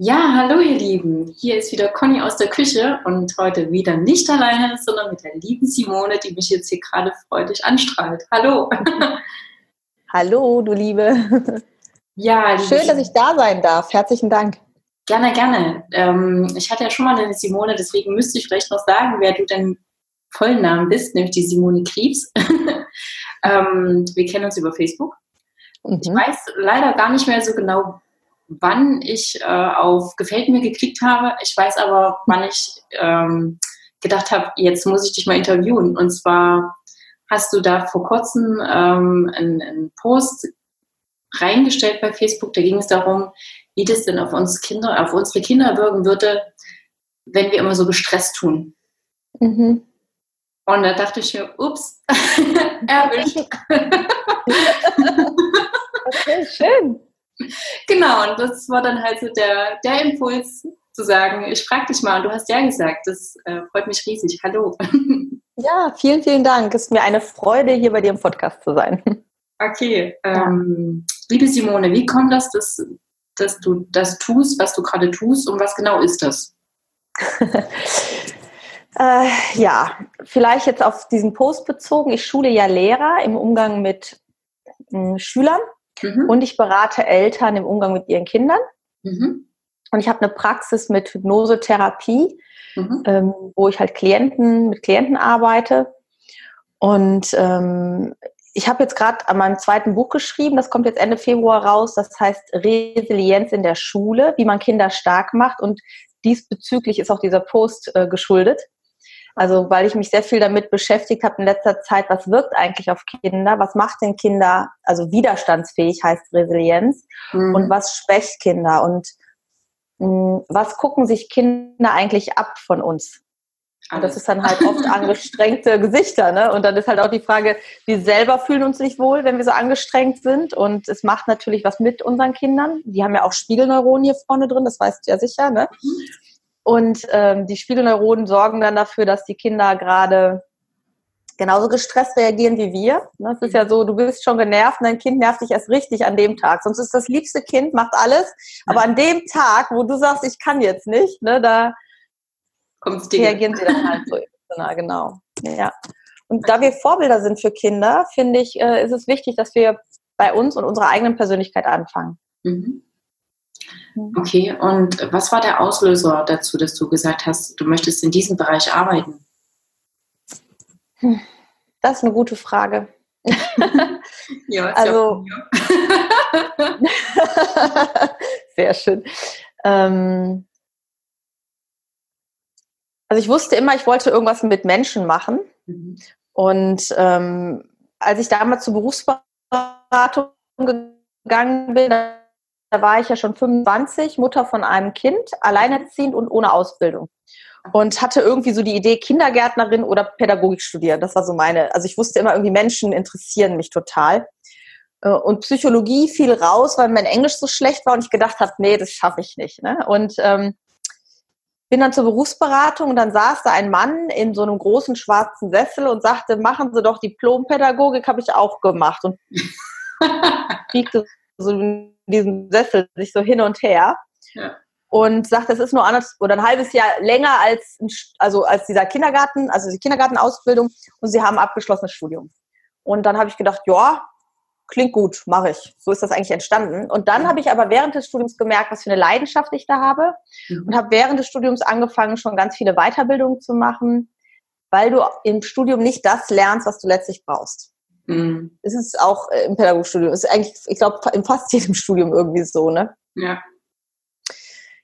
Ja, hallo ihr Lieben. Hier ist wieder Conny aus der Küche und heute wieder nicht alleine, sondern mit der lieben Simone, die mich jetzt hier gerade freudig anstrahlt. Hallo. Hallo, du Liebe. Ja, liebe schön, dass ich da sein darf. Herzlichen Dank. Gerne, gerne. Ähm, ich hatte ja schon mal eine Simone, deswegen müsste ich vielleicht noch sagen, wer du denn vollen Namen bist, nämlich die Simone Krebs. ähm, wir kennen uns über Facebook. Mhm. Ich weiß leider gar nicht mehr so genau, wann ich äh, auf Gefällt mir geklickt habe. Ich weiß aber, wann ich ähm, gedacht habe, jetzt muss ich dich mal interviewen. Und zwar hast du da vor kurzem ähm, einen, einen Post reingestellt bei Facebook. Da ging es darum, wie das denn auf uns Kinder, auf unsere Kinder wirken würde, wenn wir immer so gestresst tun. Mhm. Und da dachte ich mir, ups, erwischt. okay, schön. Genau, und das war dann halt so der, der Impuls zu sagen, ich frage dich mal, und du hast ja gesagt, das äh, freut mich riesig. Hallo. Ja, vielen, vielen Dank. Es ist mir eine Freude, hier bei dir im Podcast zu sein. Okay, ähm, liebe Simone, wie kommt das, dass, dass du das tust, was du gerade tust und was genau ist das? äh, ja, vielleicht jetzt auf diesen Post bezogen. Ich schule ja Lehrer im Umgang mit äh, Schülern Mhm. Und ich berate Eltern im Umgang mit ihren Kindern. Mhm. Und ich habe eine Praxis mit Hypnosetherapie, mhm. ähm, wo ich halt Klienten mit Klienten arbeite. Und ähm, ich habe jetzt gerade an meinem zweiten Buch geschrieben, das kommt jetzt Ende Februar raus, das heißt Resilienz in der Schule, wie man Kinder stark macht. Und diesbezüglich ist auch dieser Post äh, geschuldet. Also weil ich mich sehr viel damit beschäftigt habe in letzter Zeit, was wirkt eigentlich auf Kinder, was macht denn Kinder, also widerstandsfähig heißt Resilienz mhm. und was schwächt Kinder und mh, hm, was gucken sich Kinder eigentlich ab von uns? Und das ist dann halt oft angestrengte Gesichter, ne? Und dann ist halt auch die Frage, wir selber fühlen uns nicht wohl, wenn wir so angestrengt sind. Und es macht natürlich was mit unseren Kindern. Die haben ja auch Spiegelneuronen hier vorne drin, das weißt du ja sicher, ne? Und ähm, die Spiegelneuronen sorgen dann dafür, dass die Kinder gerade genauso gestresst reagieren wie wir. Es ist ja so, du bist schon genervt und dein Kind nervt dich erst richtig an dem Tag. Sonst ist das liebste Kind, macht alles. Aber an dem Tag, wo du sagst, ich kann jetzt nicht, ne, da reagieren sie dann halt so emotional, genau. Ja. Und da wir Vorbilder sind für Kinder, finde ich, äh, ist es wichtig, dass wir bei uns und unserer eigenen Persönlichkeit anfangen. Mhm. Mhm. Okay, und was war der Auslöser dazu, dass du gesagt hast, du möchtest in diesem Bereich arbeiten? Hm, das ist eine gute Frage. ja, also sehr schön. Ähm, also ich wusste immer, ich wollte irgendwas mit Menschen machen. Mhm. Und ähm, als ich damals zur Berufsberatung gegangen bin, da war ich ja schon 25, Mutter von einem Kind, alleinerziehend und ohne Ausbildung. Und hatte irgendwie so die Idee, Kindergärtnerin oder Pädagogik studieren. Das war so meine, also ich wusste immer irgendwie, Menschen interessieren mich total. Äh, und Psychologie fiel raus, weil mein Englisch so schlecht war und ich gedacht habe, nee, das schaffe ich nicht. Ne? Und ähm, bin dann zur Berufsberatung und dann saß da ein Mann in so einem großen schwarzen Sessel und sagte, machen Sie doch Diplompädagogik, habe ich auch gemacht. Und kriegte so diesem Sessel sich so hin und her. Ja. Und sagt, das ist nur anders oder ein halbes Jahr länger als, also als dieser Kindergarten, also die Kindergartenausbildung und sie haben abgeschlossenes Studium. Und dann habe ich gedacht, ja, klingt gut, mache ich. So ist das eigentlich entstanden. Und dann habe ich aber während des Studiums gemerkt, was für eine Leidenschaft ich da habe mhm. und habe während des Studiums angefangen, schon ganz viele Weiterbildungen zu machen, weil du im Studium nicht das lernst, was du letztlich brauchst. Mhm. Es ist auch äh, im Pädagogikstudium. Es ist eigentlich, ich glaube, in fast jedem Studium irgendwie so, ne? Ja.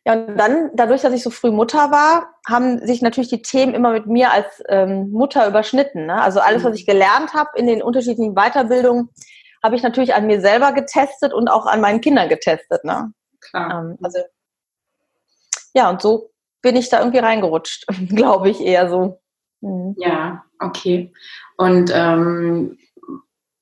Ja, und dann, dadurch, dass ich so früh Mutter war, haben sich natürlich die Themen immer mit mir als ähm, Mutter überschnitten. Ne? Also alles, was mhm. ich gelernt habe in den unterschiedlichen Weiterbildungen, habe ich natürlich an mir selber getestet und auch an meinen Kindern getestet. Ne? Klar. Ähm, also, ja, und so bin ich da irgendwie reingerutscht, glaube ich eher so. Mhm. Ja, okay. Und ähm,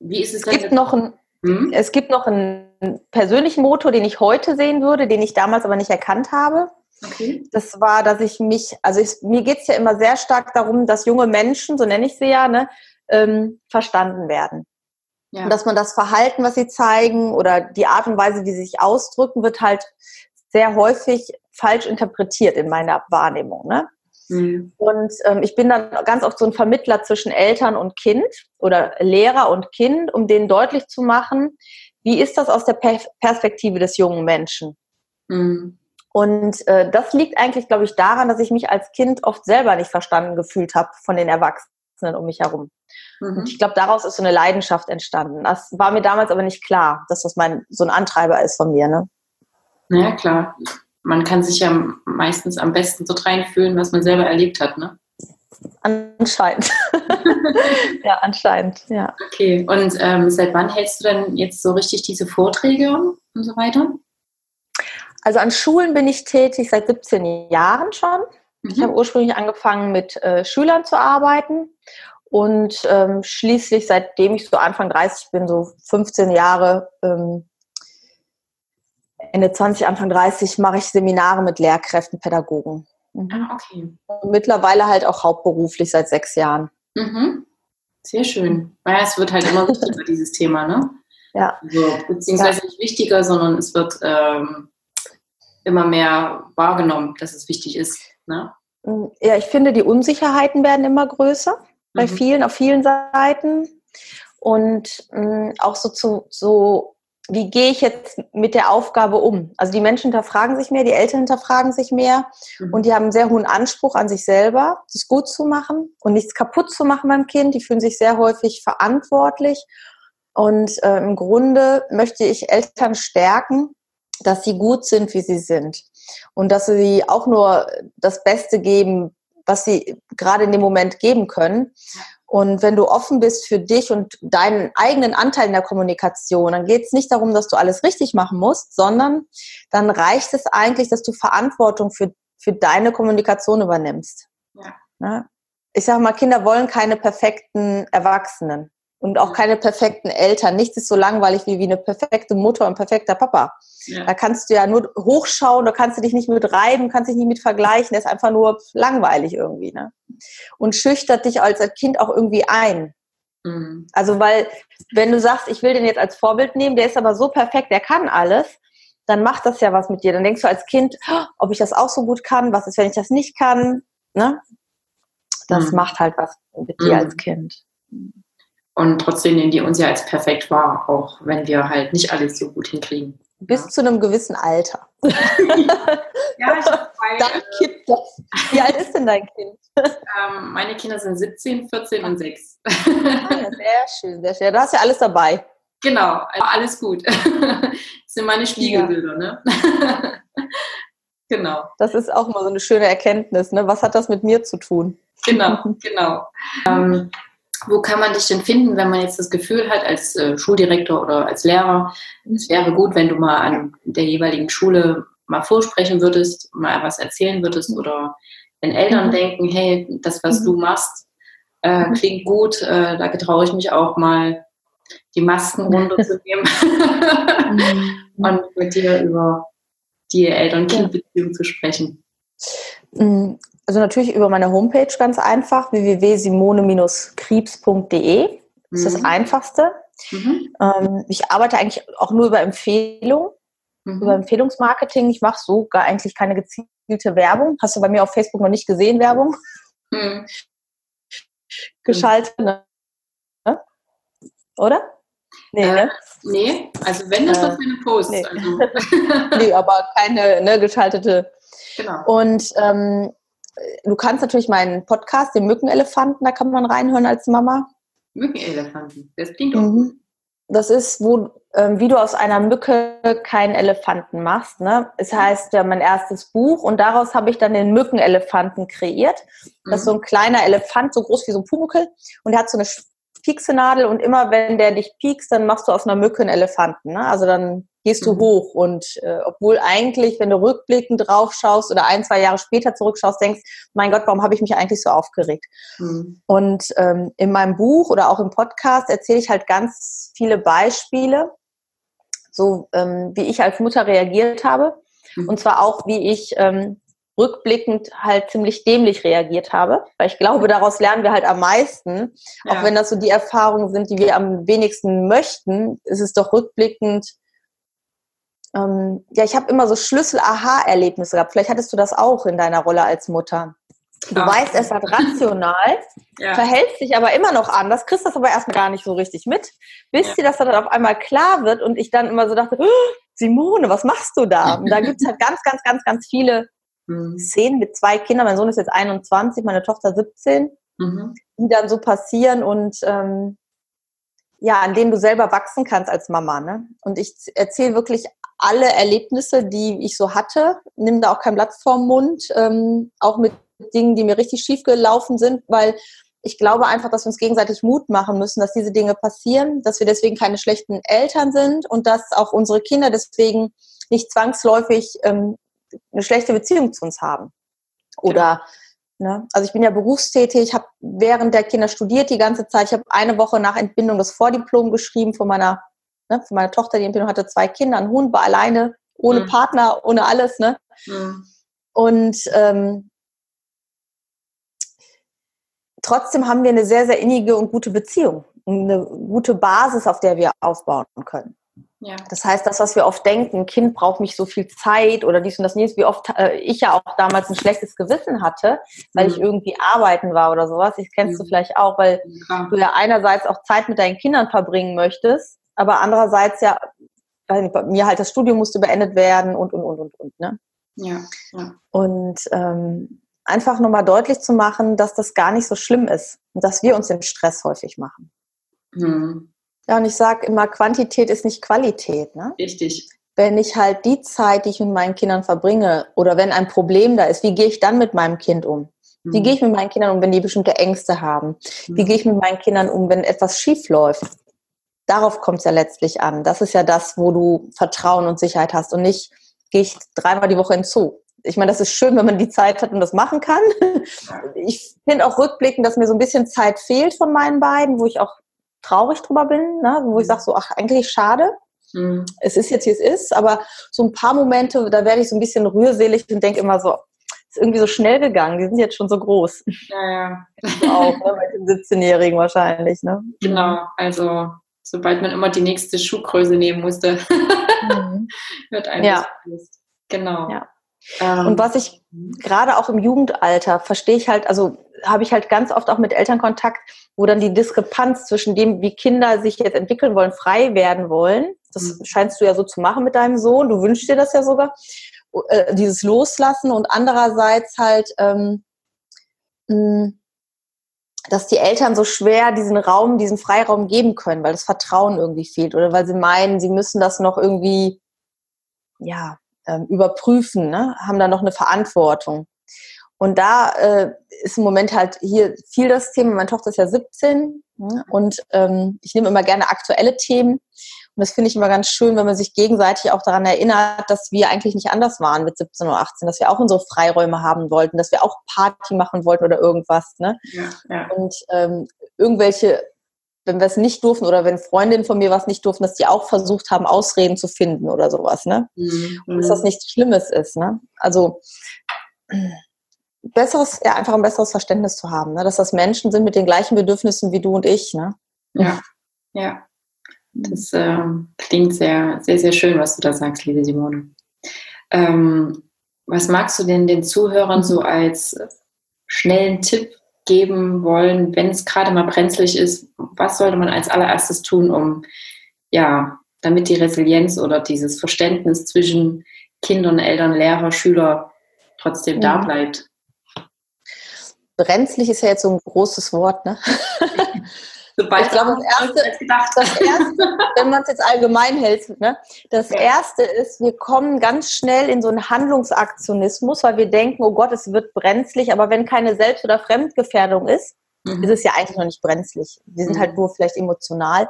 wie ist es, es gibt noch ein, hm? Es gibt noch einen persönlichen Motor, den ich heute sehen würde, den ich damals aber nicht erkannt habe. Okay. Das war, dass ich mich, also ich, mir geht es ja immer sehr stark darum, dass junge Menschen, so nenne ich sie ja, ne, ähm, verstanden werden. Ja. Und dass man das Verhalten, was sie zeigen oder die Art und Weise, wie sie sich ausdrücken, wird halt sehr häufig falsch interpretiert in meiner Wahrnehmung. Ne? Mhm. Und ähm, ich bin dann ganz oft so ein Vermittler zwischen Eltern und Kind oder Lehrer und Kind, um denen deutlich zu machen, wie ist das aus der per Perspektive des jungen Menschen? Mhm. Und äh, das liegt eigentlich, glaube ich, daran, dass ich mich als Kind oft selber nicht verstanden gefühlt habe von den Erwachsenen um mich herum. Mhm. Und ich glaube, daraus ist so eine Leidenschaft entstanden. Das war mir damals aber nicht klar, dass das mein so ein Antreiber ist von mir. Ne? Ja, klar man kann sich ja meistens am besten so reinfühlen, was man selber erlebt hat, ne? Anscheinend. ja, anscheinend, ja. Okay, und ähm, seit wann hältst du denn jetzt so richtig diese Vorträge und so weiter? Also an Schulen bin ich tätig seit 17 Jahren schon. Mhm. Ich habe ursprünglich angefangen mit äh, Schülern zu arbeiten und ähm, schließlich, seitdem ich so Anfang 30 bin, so 15 Jahre ähm, Ende 20, Anfang 30 mache ich Seminare mit Lehrkräften, Pädagogen. Mhm. Ah, okay. Und mittlerweile halt auch hauptberuflich seit sechs Jahren. Mhm. Sehr schön. Naja, es wird halt immer wichtiger, dieses Thema, ne? Ja. Also, beziehungsweise ja. nicht wichtiger, sondern es wird ähm, immer mehr wahrgenommen, dass es wichtig ist. Ne? Mm, ja, ich finde, die Unsicherheiten werden immer größer bei mhm. vielen, auf vielen Seiten. Und mh, mm, auch so zu so wie gehe ich jetzt mit der Aufgabe um? Also die Menschen hinterfragen sich mehr, die Eltern hinterfragen sich mehr mhm. und die haben einen sehr hohen Anspruch an sich selber, das gut zu machen und nichts kaputt zu machen beim Kind. Die fühlen sich sehr häufig verantwortlich. Und äh, im Grunde möchte ich Eltern stärken, dass sie gut sind, wie sie sind. Und dass sie auch nur das Beste geben, was sie gerade in dem Moment geben können. Und wenn du offen bist für dich und deinen eigenen Anteil in der Kommunikation, dann geht es nicht darum, dass du alles richtig machen musst, sondern dann reicht es eigentlich, dass du Verantwortung für, für deine Kommunikation übernimmst. Ja. Ne? Ich sage mal, Kinder wollen keine perfekten Erwachsenen und auch keine perfekten Eltern. Nichts ist so langweilig wie, wie eine perfekte Mutter und perfekter Papa. Ja. Da kannst du ja nur hochschauen, da kannst du dich nicht mit reiben, kannst dich nicht mit vergleichen. Das ist einfach nur langweilig irgendwie. Ne? Und schüchtert dich als Kind auch irgendwie ein. Mhm. Also, weil, wenn du sagst, ich will den jetzt als Vorbild nehmen, der ist aber so perfekt, der kann alles, dann macht das ja was mit dir. Dann denkst du als Kind, oh, ob ich das auch so gut kann, was ist, wenn ich das nicht kann? Ne? Das mhm. macht halt was mit dir mhm. als Kind. Und trotzdem nehmen die uns ja als perfekt wahr, auch wenn wir halt nicht alles so gut hinkriegen. Bis ja. zu einem gewissen Alter. ja, ich zwei, Dann äh, kippt das. Wie alt ist denn dein Kind? Ähm, meine Kinder sind 17, 14 und 6. ah, ja, sehr schön, sehr schön. Du hast ja alles dabei. Genau, also alles gut. das sind meine Spiegelbilder, ne? genau. Das ist auch mal so eine schöne Erkenntnis, ne? Was hat das mit mir zu tun? Genau, genau. Ähm, wo kann man dich denn finden, wenn man jetzt das Gefühl hat, als äh, Schuldirektor oder als Lehrer, es wäre gut, wenn du mal an der jeweiligen Schule mal vorsprechen würdest, mal was erzählen würdest oder wenn Eltern mhm. denken, hey, das, was mhm. du machst, äh, mhm. klingt gut, äh, da getraue ich mich auch mal, die Masken runterzunehmen mhm. und mit dir über die Eltern-Kind-Beziehung zu sprechen. Mhm. Also natürlich über meine Homepage ganz einfach, www.simone-krebs.de. Das ist mhm. das Einfachste. Mhm. Ähm, ich arbeite eigentlich auch nur über Empfehlung, mhm. über Empfehlungsmarketing. Ich mache so gar eigentlich keine gezielte Werbung. Hast du bei mir auf Facebook noch nicht gesehen, Werbung? Mhm. Geschaltet, ne? Oder? Nee, äh, ne? nee, also wenn das äh, was für eine Post. Nee. Also. nee, aber keine ne, geschaltete. Genau. Und ähm, du kannst natürlich meinen Podcast, den Mückenelefanten, da kann man reinhören als Mama. Mückenelefanten, das klingt doch mhm. Das ist, wo, ähm, wie du aus einer Mücke keinen Elefanten machst. Ne? Es heißt ja mein erstes Buch und daraus habe ich dann den Mückenelefanten kreiert. Das ist so ein mhm. kleiner Elefant, so groß wie so ein Pumuckel und der hat so eine Pieksenadel und immer wenn der dich piekst, dann machst du aus einer Mücke einen Elefanten. Ne? Also dann gehst du mhm. hoch. Und äh, obwohl eigentlich, wenn du rückblickend drauf schaust oder ein, zwei Jahre später zurückschaust, denkst, mein Gott, warum habe ich mich eigentlich so aufgeregt? Mhm. Und ähm, in meinem Buch oder auch im Podcast erzähle ich halt ganz viele Beispiele, so ähm, wie ich als Mutter reagiert habe. Mhm. Und zwar auch, wie ich ähm, rückblickend halt ziemlich dämlich reagiert habe, weil ich glaube, daraus lernen wir halt am meisten, ja. auch wenn das so die Erfahrungen sind, die wir am wenigsten möchten, ist es doch rückblickend ähm, ja, ich habe immer so Schlüssel-Aha-Erlebnisse gehabt. Vielleicht hattest du das auch in deiner Rolle als Mutter. Du ja. weißt, es hat rational, ja. verhältst dich aber immer noch anders, kriegst das aber erstmal gar nicht so richtig mit, bis ja. dir das dann auf einmal klar wird und ich dann immer so dachte, oh, Simone, was machst du da? Und da gibt es halt ganz, ganz, ganz, ganz viele mhm. Szenen mit zwei Kindern. Mein Sohn ist jetzt 21, meine Tochter 17, mhm. die dann so passieren und ähm, ja, an denen du selber wachsen kannst als Mama. Ne? Und ich erzähle wirklich alle Erlebnisse, die ich so hatte, nimm da auch kein Blatt vorm Mund, ähm, auch mit Dingen, die mir richtig schief gelaufen sind, weil ich glaube einfach, dass wir uns gegenseitig Mut machen müssen, dass diese Dinge passieren, dass wir deswegen keine schlechten Eltern sind und dass auch unsere Kinder deswegen nicht zwangsläufig ähm, eine schlechte Beziehung zu uns haben. Oder, ne, also ich bin ja berufstätig, ich habe während der Kinder studiert die ganze Zeit. Ich habe eine Woche nach Entbindung das Vordiplom geschrieben von meiner, ne, von meiner Tochter, die Entbindung hatte zwei Kinder, ein Hund, war alleine, ohne mhm. Partner, ohne alles. Ne? Mhm. Und ähm, trotzdem haben wir eine sehr, sehr innige und gute Beziehung, eine gute Basis, auf der wir aufbauen können. Ja. Das heißt, das, was wir oft denken, ein Kind braucht nicht so viel Zeit oder dies und das nicht, wie oft äh, ich ja auch damals ein schlechtes Gewissen hatte, weil mhm. ich irgendwie arbeiten war oder sowas. Ich kennst mhm. du vielleicht auch, weil ja. du ja einerseits auch Zeit mit deinen Kindern verbringen möchtest, aber andererseits ja, bei mir halt das Studium musste beendet werden und und und und und. Ne? Ja. ja. Und ähm, einfach nochmal deutlich zu machen, dass das gar nicht so schlimm ist und dass wir uns den Stress häufig machen. Mhm. Ja, und ich sage immer, Quantität ist nicht Qualität. Ne? Richtig. Wenn ich halt die Zeit, die ich mit meinen Kindern verbringe, oder wenn ein Problem da ist, wie gehe ich dann mit meinem Kind um? Wie mhm. gehe ich mit meinen Kindern um, wenn die bestimmte Ängste haben? Wie mhm. gehe ich mit meinen Kindern um, wenn etwas schief läuft? Darauf kommt es ja letztlich an. Das ist ja das, wo du Vertrauen und Sicherheit hast und nicht, gehe ich dreimal die Woche in Zoo ich meine, das ist schön, wenn man die Zeit hat und das machen kann. Ich finde auch rückblickend, dass mir so ein bisschen Zeit fehlt von meinen beiden, wo ich auch traurig drüber bin, ne? wo ich mhm. sage so, ach, eigentlich schade. Mhm. Es ist jetzt, wie es ist, aber so ein paar Momente, da werde ich so ein bisschen rührselig und denke immer so, ist irgendwie so schnell gegangen, die sind jetzt schon so groß. Ja, ja. auch, ne? bei den 17-Jährigen wahrscheinlich, ne? Genau, also sobald man immer die nächste Schuhgröße nehmen musste, mhm. wird einfach ja. Genau. Ja. Ähm, und was ich gerade auch im Jugendalter verstehe ich halt, also habe ich halt ganz oft auch mit Eltern Kontakt, wo dann die Diskrepanz zwischen dem, wie Kinder sich jetzt entwickeln wollen, frei werden wollen, das mhm. scheinst du ja so zu machen mit deinem Sohn, du wünschst dir das ja sogar, äh, dieses Loslassen und andererseits halt, ähm, mh, dass die Eltern so schwer diesen Raum, diesen Freiraum geben können, weil das Vertrauen irgendwie fehlt oder weil sie meinen, sie müssen das noch irgendwie, ja, ähm, überprüfen, ne? haben da noch eine Verantwortung. Und da äh, ist im Moment halt hier viel das Thema. Meine Tochter ist ja 17 ne? und ähm, ich nehme immer gerne aktuelle Themen. Und das finde ich immer ganz schön, wenn man sich gegenseitig auch daran erinnert, dass wir eigentlich nicht anders waren mit 17 oder 18, dass wir auch unsere Freiräume haben wollten, dass wir auch Party machen wollten oder irgendwas. Ne? Ja, ja. Und ähm, irgendwelche wenn wir es nicht durften oder wenn Freundinnen von mir was nicht durften, dass die auch versucht haben, Ausreden zu finden oder sowas, ne? Mhm. Und dass das nichts Schlimmes ist, ne? Also besseres, ja, einfach ein besseres Verständnis zu haben, ne? dass das Menschen sind mit den gleichen Bedürfnissen wie du und ich, ne? Ja, ja. Das äh, klingt sehr, sehr, sehr schön, was du da sagst, liebe Simone. Ähm, was magst du denn den Zuhörern so als schnellen Tipp geben wollen, wenn es gerade mal brenzlig ist, was sollte man als allererstes tun, um ja, damit die Resilienz oder dieses Verständnis zwischen Kindern, Eltern, Lehrer, Schüler trotzdem mhm. da bleibt? Brenzlig ist ja jetzt so ein großes Wort, ne? Sobald ich glaube, das erste, das erste, wenn man es jetzt allgemein hält, ne, das ja. erste ist, wir kommen ganz schnell in so einen Handlungsaktionismus, weil wir denken, oh Gott, es wird brenzlig, aber wenn keine Selbst- oder Fremdgefährdung ist, mhm. ist es ja eigentlich noch nicht brenzlig. Wir sind mhm. halt nur vielleicht emotional.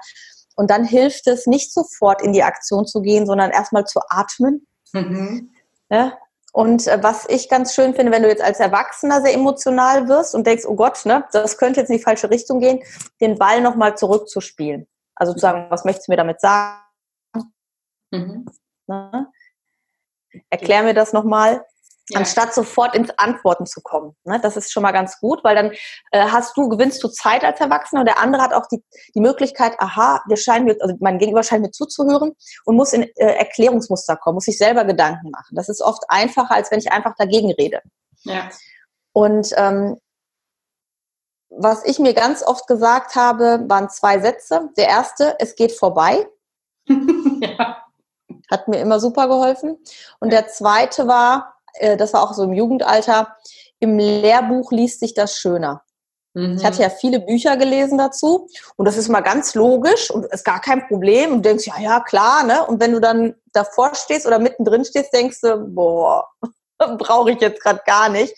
Und dann hilft es, nicht sofort in die Aktion zu gehen, sondern erstmal zu atmen. Mhm. Ja, und äh, was ich ganz schön finde, wenn du jetzt als Erwachsener sehr emotional wirst und denkst, oh Gott, ne, das könnte jetzt in die falsche Richtung gehen, den Ball nochmal zurückzuspielen. Also zu sagen, was möchtest du mir damit sagen? Mhm. Ne? Erklär mir das nochmal. Ja. anstatt sofort ins Antworten zu kommen. Ne? Das ist schon mal ganz gut, weil dann äh, hast du, gewinnst du Zeit als Erwachsener und der andere hat auch die, die Möglichkeit, aha, wir scheinen mir, also mein Gegenüber scheint mir zuzuhören und muss in äh, Erklärungsmuster kommen, muss sich selber Gedanken machen. Das ist oft einfacher, als wenn ich einfach dagegen rede. Ja. Und ähm, was ich mir ganz oft gesagt habe, waren zwei Sätze. Der erste, es geht vorbei. ja. Hat mir immer super geholfen. Und der zweite war, äh, das war auch so im Jugendalter, im Lehrbuch liest sich das schöner. Mhm. Ich hatte ja viele Bücher gelesen dazu und das ist mal ganz logisch und ist gar kein Problem und denkst, ja, ja, klar, ne? Und wenn du dann davor stehst oder mittendrin stehst, denkst du, boah, brauche ich jetzt gerade gar nicht.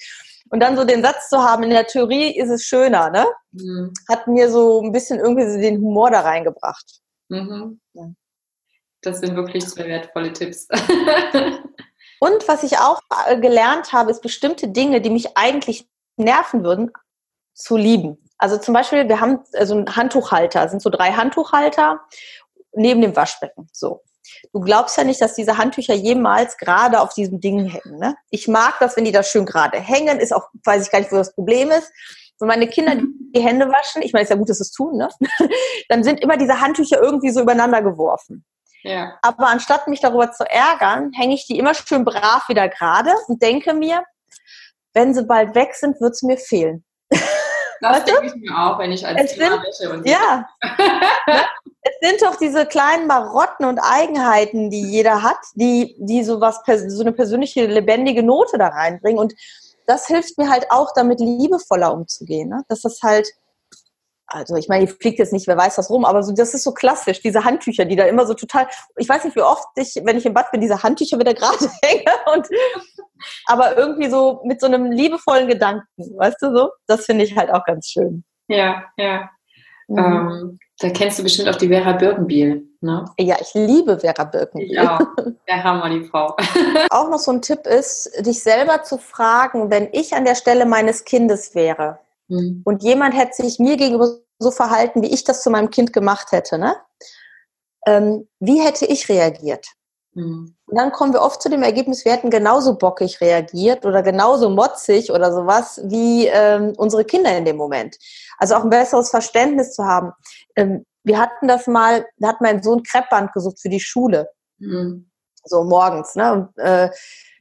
Und dann so den Satz zu haben, in der Theorie ist es schöner, ne? Mhm. Hat mir so ein bisschen irgendwie so den Humor da reingebracht. Mhm. Ja. Das sind wirklich zwei wertvolle Tipps. Und was ich auch äh, gelernt habe, ist bestimmte Dinge, die mich eigentlich nerven würden, zu lieben. Also zum Beispiel, wir haben äh, so einen Handtuchhalter, sind so drei Handtuchhalter neben dem Waschbecken. So. Du glaubst ja nicht, dass diese Handtücher jemals gerade auf diesem Ding hängen. Ne? Ich mag das, wenn die da schön gerade hängen. Ist auch, weiß ich gar nicht, wo das Problem ist. Wenn meine Kinder die Hände waschen, ich meine, es ist ja gut, dass sie es tun, ne? dann sind immer diese Handtücher irgendwie so übereinander geworfen. Ja. Aber anstatt mich darüber zu ärgern, hänge ich die immer schön brav wieder gerade und denke mir, wenn sie bald weg sind, wird es mir fehlen. Das denke ich mir auch, wenn ich als es Thema und Ja. es sind doch diese kleinen Marotten und Eigenheiten, die jeder hat, die, die so was, so eine persönliche, lebendige Note da reinbringen. Und das hilft mir halt auch, damit liebevoller umzugehen. Ne? Dass das halt, also ich meine, die fliegt jetzt nicht, wer weiß was rum, aber so, das ist so klassisch, diese Handtücher, die da immer so total, ich weiß nicht, wie oft ich, wenn ich im Bad bin, diese Handtücher wieder gerade hänge und aber irgendwie so mit so einem liebevollen Gedanken, weißt du so? Das finde ich halt auch ganz schön. Ja, ja. Mhm. Ähm, da kennst du bestimmt auch die Vera Birkenbiel, ne? Ja, ich liebe Vera Birkenbiel. Auch. Der Hammer, die Frau. auch noch so ein Tipp ist, dich selber zu fragen, wenn ich an der Stelle meines Kindes wäre, Mhm. Und jemand hätte sich mir gegenüber so verhalten, wie ich das zu meinem Kind gemacht hätte. Ne? Ähm, wie hätte ich reagiert? Mhm. Und dann kommen wir oft zu dem Ergebnis, wir hätten genauso bockig reagiert oder genauso motzig oder sowas wie ähm, unsere Kinder in dem Moment. Also auch ein besseres Verständnis zu haben. Ähm, wir hatten das mal, da hat mein Sohn Kreppband gesucht für die Schule. Mhm. So morgens. Ne? Und, äh,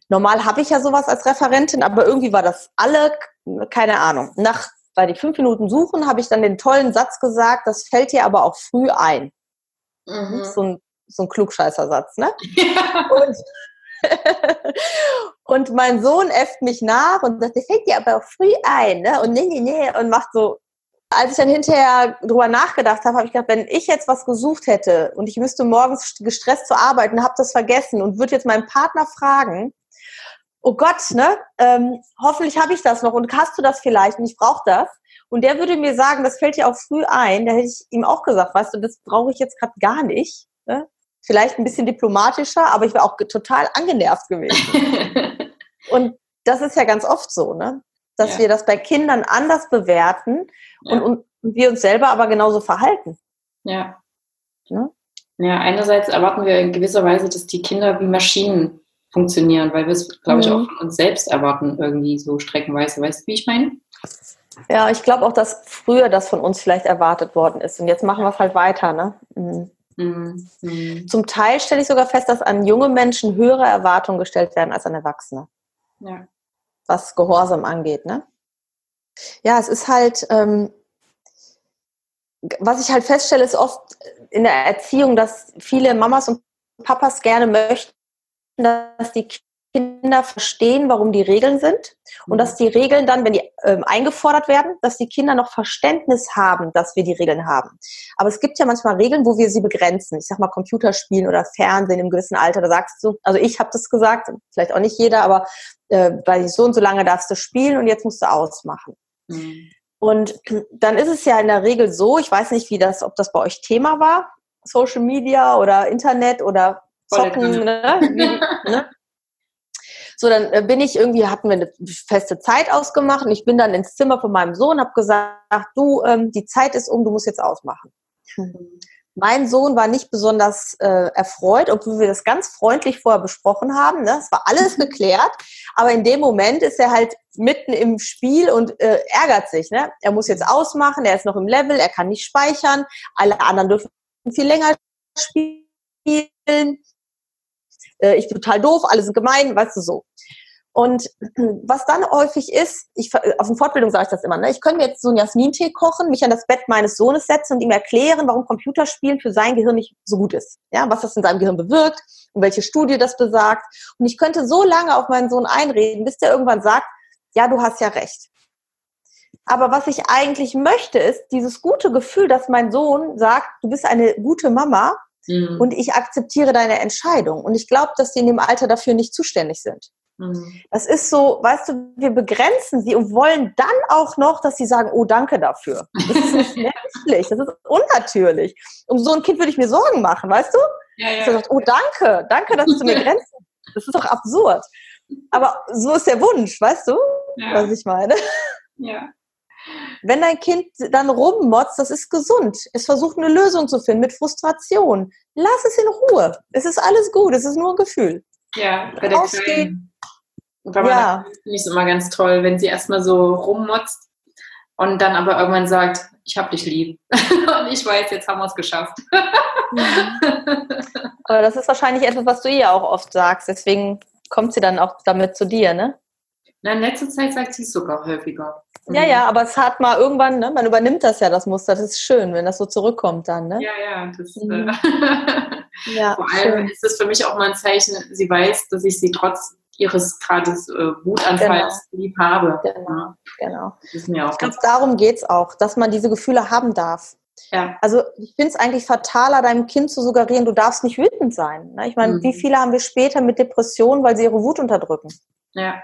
normal habe ich ja sowas als Referentin, aber irgendwie war das alle keine Ahnung. Nach bei die fünf Minuten suchen habe ich dann den tollen Satz gesagt, das fällt dir aber auch früh ein. Mhm. So ein, so ein Klugscheißersatz, ne? Ja. Und, und mein Sohn äfft mich nach und sagt, das fällt dir aber auch früh ein, ne? Und nee, nee, nee, und macht so. Als ich dann hinterher drüber nachgedacht habe, habe ich gedacht, wenn ich jetzt was gesucht hätte und ich müsste morgens gestresst zur Arbeit und habe das vergessen und würde jetzt meinen Partner fragen, oh Gott, ne, ähm, hoffentlich habe ich das noch und hast du das vielleicht und ich brauche das. Und der würde mir sagen, das fällt dir auch früh ein. Da hätte ich ihm auch gesagt, weißt du, das brauche ich jetzt gerade gar nicht. Ne? Vielleicht ein bisschen diplomatischer, aber ich wäre auch total angenervt gewesen. und das ist ja ganz oft so, ne? dass ja. wir das bei Kindern anders bewerten ja. und, und, wir uns selber aber genauso verhalten. Ja. Ne? Ja, einerseits erwarten wir in gewisser Weise, dass die Kinder wie Maschinen funktionieren, weil wir es, glaube ich, auch mhm. von uns selbst erwarten, irgendwie so streckenweise. Weißt du, wie ich meine? Ja, ich glaube auch, dass früher das von uns vielleicht erwartet worden ist. Und jetzt machen wir es halt weiter, ne? Mhm. Mhm. mhm. Zum Teil stelle ich sogar fest, dass an junge Menschen höhere Erwartungen gestellt werden als an Erwachsene. Ja. Was Gehorsam angeht, ne? Ja, es ist halt, ähm, was ich halt feststelle, ist oft in der Erziehung, dass viele Mamas und Papas gerne möchten, dass die Kinder verstehen, warum die Regeln sind und dass die Regeln dann, wenn die ähm, eingefordert werden, dass die Kinder noch Verständnis haben, dass wir die Regeln haben. Aber es gibt ja manchmal Regeln, wo wir sie begrenzen. Ich sag mal Computerspielen oder Fernsehen im gewissen Alter. Da sagst du, also ich habe das gesagt, vielleicht auch nicht jeder, aber äh, bei so und so lange darfst du spielen und jetzt musst du ausmachen. Mhm. Und dann ist es ja in der Regel so, ich weiß nicht, wie das, ob das bei euch Thema war, Social Media oder Internet oder zocken, ne? ne? So, dann äh, bin ich irgendwie, hatten wir eine feste Zeit ausgemacht und ich bin dann ins Zimmer von meinem Sohn, habe gesagt, du, ähm, die Zeit ist um, du musst jetzt ausmachen. Mein Sohn war nicht besonders äh, erfreut, obwohl wir das ganz freundlich vorher besprochen haben. Ne? Es war alles geklärt, aber in dem Moment ist er halt mitten im Spiel und äh, ärgert sich. Ne? Er muss jetzt ausmachen, er ist noch im Level, er kann nicht speichern, alle anderen dürfen viel länger spielen. Äh, ich bin total doof, alle sind gemein, weißt du so. Und was dann häufig ist, ich, auf den Fortbildung sage ich das immer, ne? ich könnte mir jetzt so einen Jasmintee kochen, mich an das Bett meines Sohnes setzen und ihm erklären, warum Computerspielen für sein Gehirn nicht so gut ist. Ja, was das in seinem Gehirn bewirkt und welche Studie das besagt. Und ich könnte so lange auf meinen Sohn einreden, bis der irgendwann sagt, ja, du hast ja recht. Aber was ich eigentlich möchte, ist dieses gute Gefühl, dass mein Sohn sagt, du bist eine gute Mama mhm. und ich akzeptiere deine Entscheidung. Und ich glaube, dass die in dem Alter dafür nicht zuständig sind. Mhm. Das ist so, weißt du, wir begrenzen sie und wollen dann auch noch, dass sie sagen, oh, danke dafür. Das ist nicht menschlich, das ist unnatürlich. Um so ein Kind würde ich mir Sorgen machen, weißt du? Ja, ja. Sagt, oh, danke, danke, dass du mir grenzen. Das ist doch absurd. Aber so ist der Wunsch, weißt du, ja. was ich meine? Ja. Wenn dein Kind dann rummotzt, das ist gesund. Es versucht eine Lösung zu finden mit Frustration. Lass es in Ruhe. Es ist alles gut. Es ist nur ein Gefühl. Ja, bei der. Kleinen bei ja. finde ich es immer ganz toll, wenn sie erstmal so rummotzt und dann aber irgendwann sagt, ich hab dich lieb. und ich weiß, jetzt haben wir es geschafft. aber das ist wahrscheinlich etwas, was du ihr auch oft sagst. Deswegen kommt sie dann auch damit zu dir, ne? Na, in letzter Zeit sagt sie es sogar häufiger. Ja, ja, aber es hat mal irgendwann, ne, man übernimmt das ja, das Muster. Das ist schön, wenn das so zurückkommt dann, ne? Ja, ja, das mhm. äh, ja, Vor allem schön. ist es für mich auch mal ein Zeichen, sie weiß, dass ich sie trotz ihres gerade äh, Wutanfalls genau. lieb habe. Genau, genau. ich glaube, darum geht es auch, dass man diese Gefühle haben darf. Ja. Also ich finde es eigentlich fataler, deinem Kind zu suggerieren, du darfst nicht wütend sein. Ne? Ich meine, mhm. wie viele haben wir später mit Depressionen, weil sie ihre Wut unterdrücken? Ja.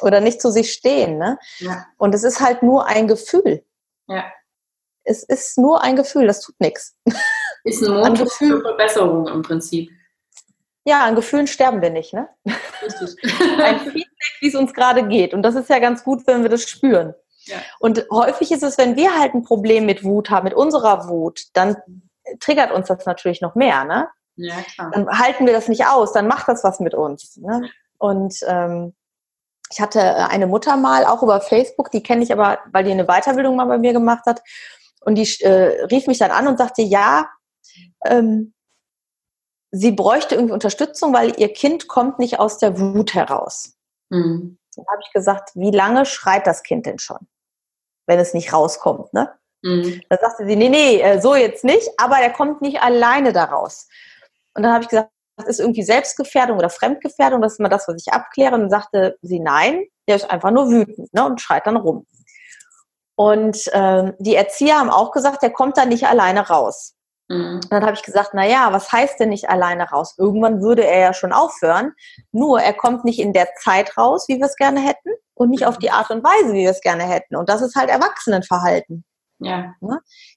Oder nicht zu sich stehen. Ne? Ja. Und es ist halt nur ein Gefühl. Ja. Es ist nur ein Gefühl, das tut nichts. Ist ein Motor für Verbesserung im Prinzip. Ja, an Gefühlen sterben wir nicht, ne? Ein Feedback, wie es uns gerade geht. Und das ist ja ganz gut, wenn wir das spüren. Ja. Und häufig ist es, wenn wir halt ein Problem mit Wut haben, mit unserer Wut, dann triggert uns das natürlich noch mehr, ne? Ja, klar. Dann halten wir das nicht aus, dann macht das was mit uns. Ne? Und ähm, ich hatte eine Mutter mal, auch über Facebook, die kenne ich aber, weil die eine Weiterbildung mal bei mir gemacht hat. Und die äh, rief mich dann an und sagte, ja, ähm, sie bräuchte irgendwie Unterstützung, weil ihr Kind kommt nicht aus der Wut heraus. Mhm. Dann habe ich gesagt, wie lange schreit das Kind denn schon, wenn es nicht rauskommt? Ne? Mhm. Dann sagte sie, nee, nee, äh, so jetzt nicht, aber er kommt nicht alleine daraus. Und dann habe ich gesagt, das ist irgendwie Selbstgefährdung oder Fremdgefährdung, das ist immer das, was ich abkläre. Und dann sagte sie, nein, der ist einfach nur wütend ne, und schreit dann rum. Und ähm, die Erzieher haben auch gesagt, der kommt da nicht alleine raus. Mhm. Und dann habe ich gesagt, na ja, was heißt denn nicht alleine raus? Irgendwann würde er ja schon aufhören. Nur er kommt nicht in der Zeit raus, wie wir es gerne hätten, und nicht auf die Art und Weise, wie wir es gerne hätten. Und das ist halt Erwachsenenverhalten. Ja.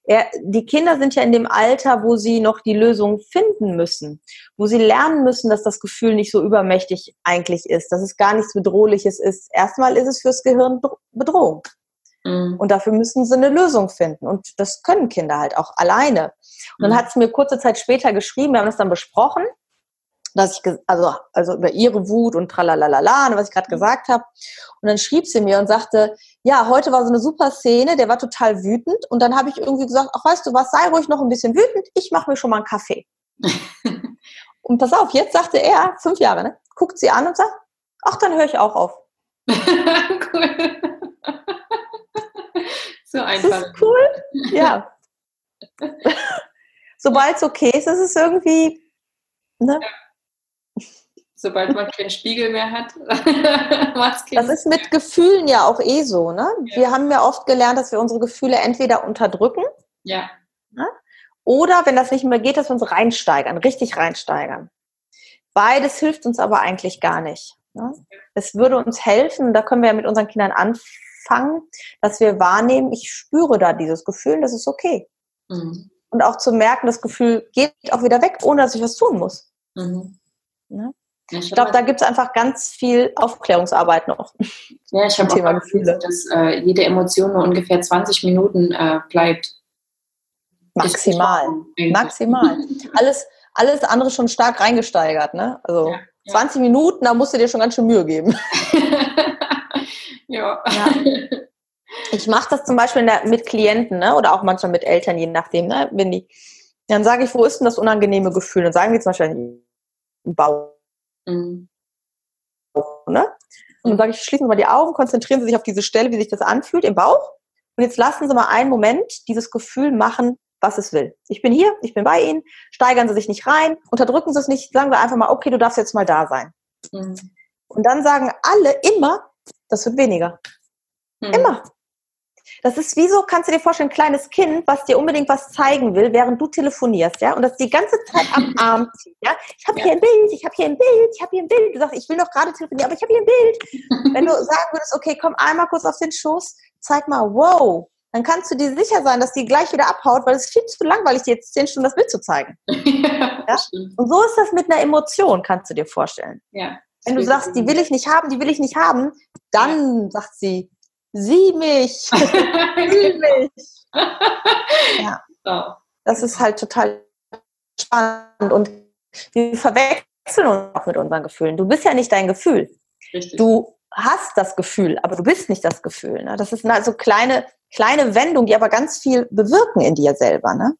Er, die Kinder sind ja in dem Alter, wo sie noch die Lösung finden müssen, wo sie lernen müssen, dass das Gefühl nicht so übermächtig eigentlich ist, dass es gar nichts Bedrohliches ist. Erstmal ist es fürs Gehirn Bedrohung. Mhm. Und dafür müssen sie eine Lösung finden. Und das können Kinder halt auch alleine. Und dann mhm. hat sie mir kurze Zeit später geschrieben, wir haben das dann besprochen, dass ich, also, also über ihre Wut und tralalala, was ich gerade mhm. gesagt habe. Und dann schrieb sie mir und sagte, ja, heute war so eine super Szene, der war total wütend. Und dann habe ich irgendwie gesagt, ach, weißt du was, sei ruhig noch ein bisschen wütend, ich mache mir schon mal einen Kaffee. und pass auf, jetzt sagte er, fünf Jahre, ne, guckt sie an und sagt, ach, dann höre ich auch auf. cool. so einfach. Das ist cool. Ja. Sobald es okay ist, ist es irgendwie. Ne? Ja. Sobald man keinen Spiegel mehr hat. das ist mit Gefühlen ja auch eh so. Ne? Ja. Wir haben ja oft gelernt, dass wir unsere Gefühle entweder unterdrücken. Ja. Ne? Oder wenn das nicht mehr geht, dass wir uns reinsteigern, richtig reinsteigern. Beides hilft uns aber eigentlich gar nicht. Ne? Es würde uns helfen, da können wir ja mit unseren Kindern anfangen, dass wir wahrnehmen, ich spüre da dieses Gefühl, das ist okay. Mhm. Und auch zu merken, das Gefühl geht auch wieder weg, ohne dass ich was tun muss. Mhm. Ja? Ich glaube, da gibt es einfach ganz viel Aufklärungsarbeit noch. Ja, ich habe auch Gefühle, dass äh, jede Emotion nur ungefähr 20 Minuten äh, bleibt. Maximal. Maximal. Alles, alles andere schon stark reingesteigert, ne? Also ja, ja. 20 Minuten, da musst du dir schon ganz schön Mühe geben. ja. ja. Ich mache das zum Beispiel der, mit Klienten, ne? Oder auch manchmal mit Eltern, je nachdem, ne? Wenn die, dann sage ich, wo ist denn das unangenehme Gefühl? Dann sagen die zum Beispiel im Bauch. Mhm. Ne? Und dann sage ich, schließen Sie mal die Augen, konzentrieren Sie sich auf diese Stelle, wie sich das anfühlt im Bauch. Und jetzt lassen Sie mal einen Moment dieses Gefühl machen, was es will. Ich bin hier, ich bin bei Ihnen, steigern Sie sich nicht rein, unterdrücken Sie es nicht, sagen wir einfach mal, okay, du darfst jetzt mal da sein. Mhm. Und dann sagen alle immer, das wird weniger. Mhm. Immer. Das ist wie so, kannst du dir vorstellen, ein kleines Kind, was dir unbedingt was zeigen will, während du telefonierst, ja, und das die ganze Zeit am Arm zieht, ja. Ich habe ja. hier ein Bild, ich habe hier ein Bild, ich habe hier ein Bild. Du sagst, ich will noch gerade telefonieren, aber ich habe hier ein Bild. Wenn du sagen würdest, okay, komm einmal kurz auf den Schoß, zeig mal, wow, dann kannst du dir sicher sein, dass die gleich wieder abhaut, weil es ist viel zu langweilig, dir jetzt zehn Stunden das Bild zu zeigen. ja, ja? Und so ist das mit einer Emotion, kannst du dir vorstellen. Ja, Wenn du sagst, die will ich nicht haben, die will ich nicht haben, dann sagt sie, sieh mich, sieh mich. ja. Oh. Das ist halt total spannend und wir verwechseln uns auch mit unseren Gefühlen. Du bist ja nicht dein Gefühl. Richtig. Du hast das Gefühl, aber du bist nicht das Gefühl. Ne? Das ist also kleine, kleine Wendungen, die aber ganz viel bewirken in dir selber. Ne?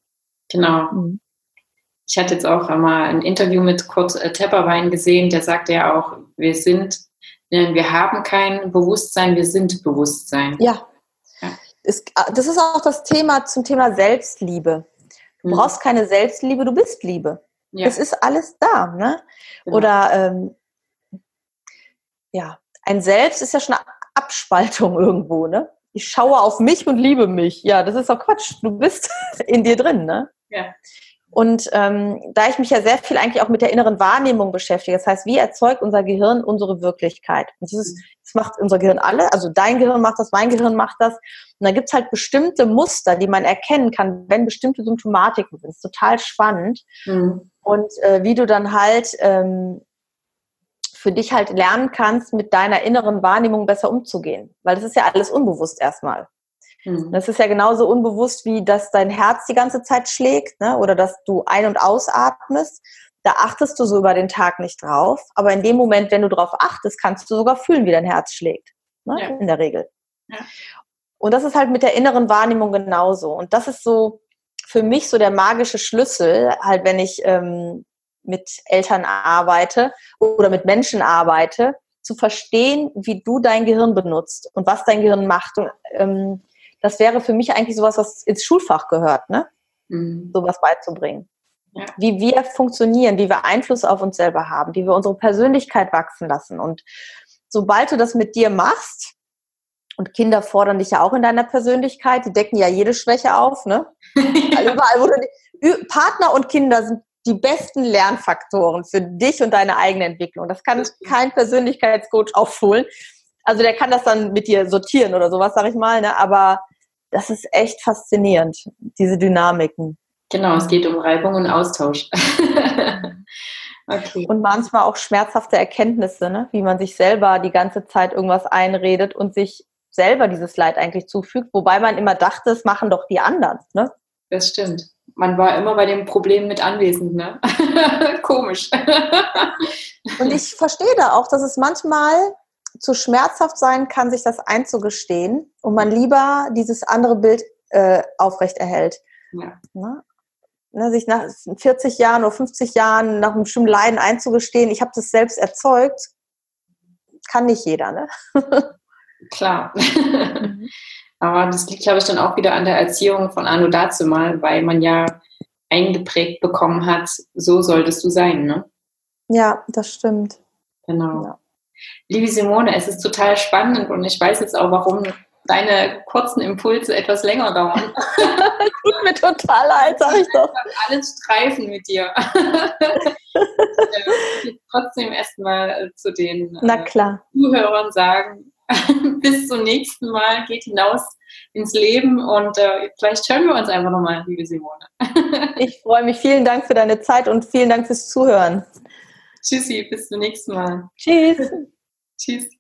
Genau. Mhm. Ich hatte jetzt auch einmal ein Interview mit Kurt äh, Tepperwein gesehen, der sagte ja auch, wir sind, wir haben kein Bewusstsein, wir sind Bewusstsein. Ja. ja. das ist auch das Thema zum Thema Selbstliebe. Du mhm. brauchst keine Selbstliebe, du bist Liebe. Ja. Es ist alles da. Ne? Genau. Oder ähm, ja, ein Selbst ist ja schon eine Abspaltung irgendwo, ne? Ich schaue auf mich und liebe mich. Ja, das ist doch Quatsch. Du bist in dir drin, ne? Ja. Und ähm, da ich mich ja sehr viel eigentlich auch mit der inneren Wahrnehmung beschäftige, das heißt, wie erzeugt unser Gehirn unsere Wirklichkeit? Und das, ist, das macht unser Gehirn alle, also dein Gehirn macht das, mein Gehirn macht das. Und da gibt's halt bestimmte Muster, die man erkennen kann, wenn bestimmte Symptomatiken sind. Das ist total spannend. Mhm. Und äh, wie du dann halt ähm, für dich halt lernen kannst, mit deiner inneren Wahrnehmung besser umzugehen. Weil das ist ja alles unbewusst erstmal. Mhm. Das ist ja genauso unbewusst, wie dass dein Herz die ganze Zeit schlägt ne? oder dass du ein- und ausatmest. Da achtest du so über den Tag nicht drauf. Aber in dem Moment, wenn du darauf achtest, kannst du sogar fühlen, wie dein Herz schlägt. Ne? Ja. In der Regel. Ja. Und das ist halt mit der inneren Wahrnehmung genauso. Und das ist so für mich so der magische Schlüssel, halt wenn ich ähm, mit Eltern arbeite oder mit Menschen arbeite, zu verstehen, wie du dein Gehirn benutzt und was dein Gehirn macht. Und, ähm, das wäre für mich eigentlich sowas, was ins Schulfach gehört, ne? Mhm. Sowas beizubringen. Ja. Wie wir funktionieren, wie wir Einfluss auf uns selber haben, wie wir unsere Persönlichkeit wachsen lassen. Und sobald du das mit dir machst, und Kinder fordern dich ja auch in deiner Persönlichkeit, die decken ja jede Schwäche auf, ne? Also überall, wo du Partner und Kinder sind die besten Lernfaktoren für dich und deine eigene Entwicklung. Das kann kein Persönlichkeitscoach aufholen. Also der kann das dann mit dir sortieren oder sowas, sag ich mal, ne? aber das ist echt faszinierend, diese Dynamiken. Genau, es geht um Reibung und Austausch. okay. Und manchmal auch schmerzhafte Erkenntnisse, ne? wie man sich selber die ganze Zeit irgendwas einredet und sich selber dieses Leid eigentlich zufügt, wobei man immer dachte, es machen doch die anderen. Ne? Das stimmt man war immer bei dem Problem mit anwesend. Ne? Komisch. Und ich verstehe da auch, dass es manchmal zu schmerzhaft sein kann, sich das einzugestehen und man lieber dieses andere Bild äh, aufrechterhält. Ja. Ne? Ne, sich nach 40 Jahren oder 50 Jahren nach einem bestimmten Leiden einzugestehen, ich habe das selbst erzeugt, kann nicht jeder. Ne? Klar. Mhm. Aber das liegt, glaube ich, dann auch wieder an der Erziehung von Anno dazu mal, weil man ja eingeprägt bekommen hat, so solltest du sein, ne? Ja, das stimmt. Genau. Ja. Liebe Simone, es ist total spannend und ich weiß jetzt auch, warum deine kurzen Impulse etwas länger dauern. Tut mir total leid, sag ich doch. Alles streifen mit dir. trotzdem erstmal äh, zu den äh, Zuhörern sagen, bis zum nächsten Mal. Geht hinaus ins Leben und äh, vielleicht hören wir uns einfach nochmal, liebe Simone. ich freue mich. Vielen Dank für deine Zeit und vielen Dank fürs Zuhören. Tschüssi, bis zum nächsten Mal. Tschüss. Tschüss.